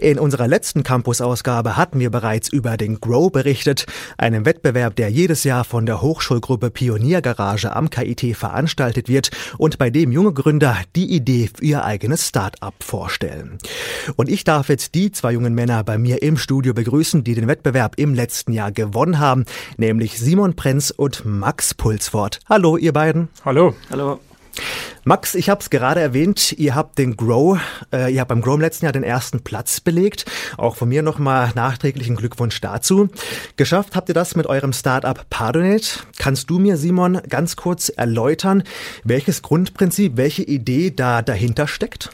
In unserer letzten Campus-Ausgabe hatten wir bereits über den Grow berichtet, einem Wettbewerb, der jedes Jahr von der Hochschulgruppe Pioniergarage am KIT veranstaltet wird und bei dem junge Gründer die Idee für ihr eigenes Start-up vorstellen. Und ich darf jetzt die zwei jungen Männer bei mir im Studio begrüßen, die den Wettbewerb im letzten Jahr gewonnen haben, nämlich Simon Prenz und Max Pulsfort. Hallo, ihr beiden. Hallo. Hallo. Max, ich habe es gerade erwähnt, ihr habt den Grow, äh, ihr habt beim Grow im letzten Jahr den ersten Platz belegt. Auch von mir nochmal nachträglichen Glückwunsch dazu. Geschafft habt ihr das mit eurem Startup Pardonate. Kannst du mir, Simon, ganz kurz erläutern, welches Grundprinzip, welche Idee da dahinter steckt?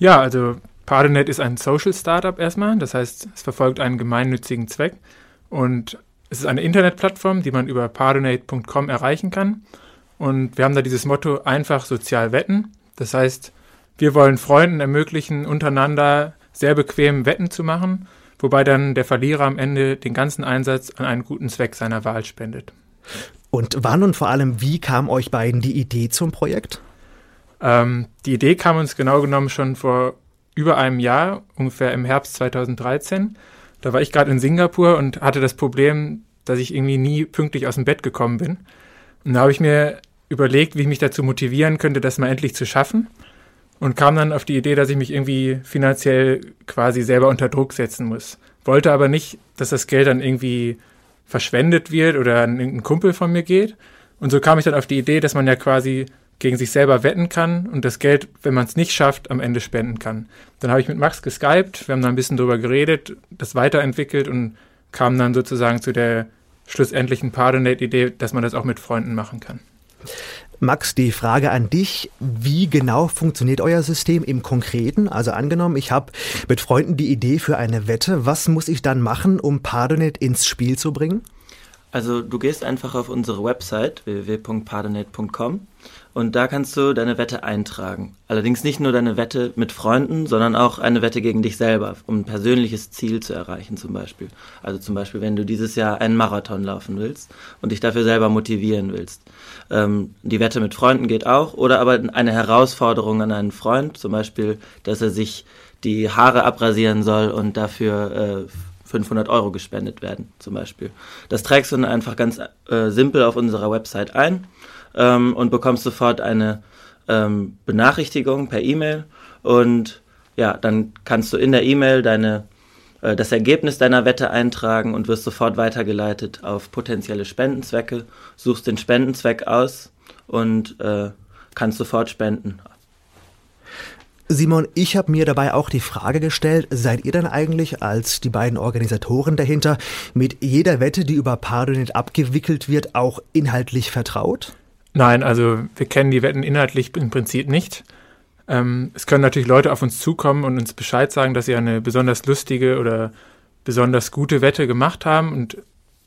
Ja, also Pardonate ist ein Social Startup erstmal. Das heißt, es verfolgt einen gemeinnützigen Zweck und es ist eine Internetplattform, die man über pardonate.com erreichen kann. Und wir haben da dieses Motto einfach sozial wetten. Das heißt, wir wollen Freunden ermöglichen, untereinander sehr bequem Wetten zu machen, wobei dann der Verlierer am Ende den ganzen Einsatz an einen guten Zweck seiner Wahl spendet. Und wann und vor allem wie kam euch beiden die Idee zum Projekt? Ähm, die Idee kam uns genau genommen schon vor über einem Jahr, ungefähr im Herbst 2013. Da war ich gerade in Singapur und hatte das Problem, dass ich irgendwie nie pünktlich aus dem Bett gekommen bin. Und da habe ich mir überlegt, wie ich mich dazu motivieren könnte, das mal endlich zu schaffen. Und kam dann auf die Idee, dass ich mich irgendwie finanziell quasi selber unter Druck setzen muss. Wollte aber nicht, dass das Geld dann irgendwie verschwendet wird oder an irgendeinen Kumpel von mir geht. Und so kam ich dann auf die Idee, dass man ja quasi gegen sich selber wetten kann und das Geld, wenn man es nicht schafft, am Ende spenden kann. Dann habe ich mit Max geskypt, wir haben da ein bisschen drüber geredet, das weiterentwickelt und kam dann sozusagen zu der schlussendlichen Pardonate-Idee, dass man das auch mit Freunden machen kann. Max, die Frage an dich, wie genau funktioniert euer System im Konkreten? Also angenommen, ich habe mit Freunden die Idee für eine Wette, was muss ich dann machen, um Pardonate ins Spiel zu bringen? Also du gehst einfach auf unsere Website www.pardonate.com und da kannst du deine Wette eintragen. Allerdings nicht nur deine Wette mit Freunden, sondern auch eine Wette gegen dich selber, um ein persönliches Ziel zu erreichen zum Beispiel. Also zum Beispiel, wenn du dieses Jahr einen Marathon laufen willst und dich dafür selber motivieren willst. Ähm, die Wette mit Freunden geht auch oder aber eine Herausforderung an einen Freund, zum Beispiel, dass er sich die Haare abrasieren soll und dafür äh, 500 Euro gespendet werden, zum Beispiel. Das trägst du dann einfach ganz äh, simpel auf unserer Website ein ähm, und bekommst sofort eine ähm, Benachrichtigung per E-Mail und ja, dann kannst du in der E-Mail deine äh, das Ergebnis deiner Wette eintragen und wirst sofort weitergeleitet auf potenzielle Spendenzwecke, suchst den Spendenzweck aus und äh, kannst sofort spenden. Simon, ich habe mir dabei auch die Frage gestellt, seid ihr denn eigentlich als die beiden Organisatoren dahinter mit jeder Wette, die über Pardonet abgewickelt wird, auch inhaltlich vertraut? Nein, also wir kennen die Wetten inhaltlich im Prinzip nicht. Ähm, es können natürlich Leute auf uns zukommen und uns Bescheid sagen, dass sie eine besonders lustige oder besonders gute Wette gemacht haben. Und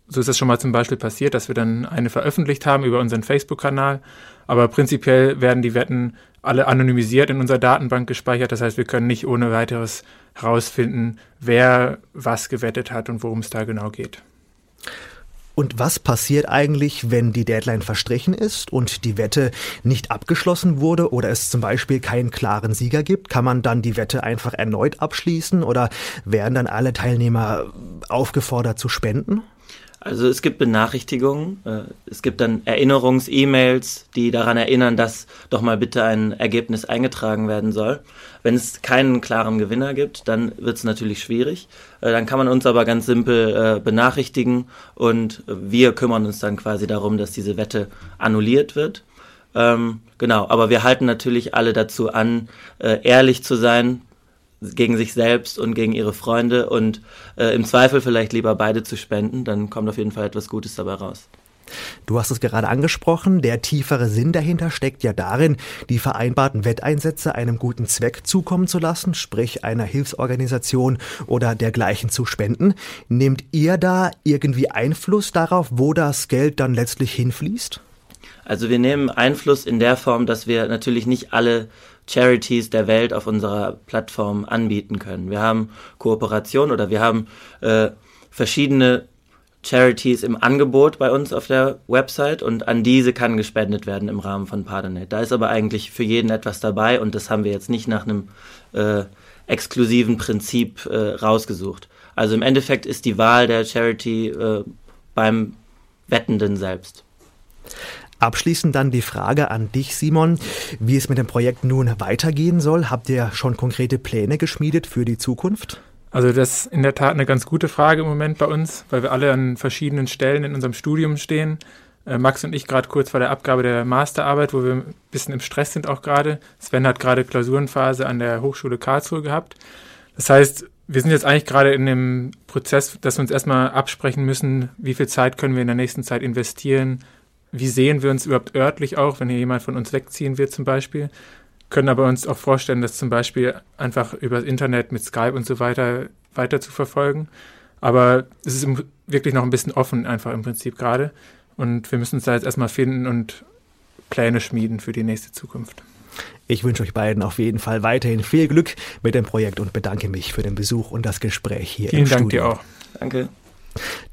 so ist das schon mal zum Beispiel passiert, dass wir dann eine veröffentlicht haben über unseren Facebook-Kanal. Aber prinzipiell werden die Wetten alle anonymisiert in unserer Datenbank gespeichert. Das heißt, wir können nicht ohne weiteres herausfinden, wer was gewettet hat und worum es da genau geht. Und was passiert eigentlich, wenn die Deadline verstrichen ist und die Wette nicht abgeschlossen wurde oder es zum Beispiel keinen klaren Sieger gibt? Kann man dann die Wette einfach erneut abschließen oder werden dann alle Teilnehmer aufgefordert zu spenden? Also es gibt Benachrichtigungen, äh, es gibt dann Erinnerungs-E-Mails, die daran erinnern, dass doch mal bitte ein Ergebnis eingetragen werden soll. Wenn es keinen klaren Gewinner gibt, dann wird es natürlich schwierig. Äh, dann kann man uns aber ganz simpel äh, benachrichtigen und wir kümmern uns dann quasi darum, dass diese Wette annulliert wird. Ähm, genau, aber wir halten natürlich alle dazu an, ehrlich zu sein, gegen sich selbst und gegen ihre Freunde und äh, im Zweifel vielleicht lieber beide zu spenden, dann kommt auf jeden Fall etwas Gutes dabei raus. Du hast es gerade angesprochen, der tiefere Sinn dahinter steckt ja darin, die vereinbarten Wetteinsätze einem guten Zweck zukommen zu lassen, sprich einer Hilfsorganisation oder dergleichen zu spenden. Nehmt ihr da irgendwie Einfluss darauf, wo das Geld dann letztlich hinfließt? Also wir nehmen Einfluss in der Form, dass wir natürlich nicht alle Charities der Welt auf unserer Plattform anbieten können. Wir haben Kooperation oder wir haben äh, verschiedene Charities im Angebot bei uns auf der Website und an diese kann gespendet werden im Rahmen von Pardonet. Da ist aber eigentlich für jeden etwas dabei und das haben wir jetzt nicht nach einem äh, exklusiven Prinzip äh, rausgesucht. Also im Endeffekt ist die Wahl der Charity äh, beim Wettenden selbst. Abschließend dann die Frage an dich, Simon, wie es mit dem Projekt nun weitergehen soll. Habt ihr schon konkrete Pläne geschmiedet für die Zukunft? Also das ist in der Tat eine ganz gute Frage im Moment bei uns, weil wir alle an verschiedenen Stellen in unserem Studium stehen. Äh, Max und ich gerade kurz vor der Abgabe der Masterarbeit, wo wir ein bisschen im Stress sind auch gerade. Sven hat gerade Klausurenphase an der Hochschule Karlsruhe gehabt. Das heißt, wir sind jetzt eigentlich gerade in dem Prozess, dass wir uns erstmal absprechen müssen, wie viel Zeit können wir in der nächsten Zeit investieren, wie sehen wir uns überhaupt örtlich auch, wenn hier jemand von uns wegziehen wird zum Beispiel. Können aber uns auch vorstellen, das zum Beispiel einfach über das Internet mit Skype und so weiter weiter zu verfolgen. Aber es ist wirklich noch ein bisschen offen einfach im Prinzip gerade. Und wir müssen uns da jetzt erstmal finden und Pläne schmieden für die nächste Zukunft. Ich wünsche euch beiden auf jeden Fall weiterhin viel Glück mit dem Projekt und bedanke mich für den Besuch und das Gespräch hier Vielen im Dank Studio. dir auch. Danke.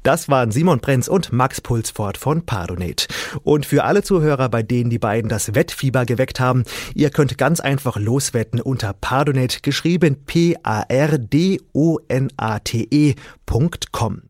Das waren Simon Brenz und Max Pulsford von Pardonate. Und für alle Zuhörer, bei denen die beiden das Wettfieber geweckt haben, ihr könnt ganz einfach loswetten unter Pardonate, geschrieben P-A-R-D-O-N-A-T-E.com.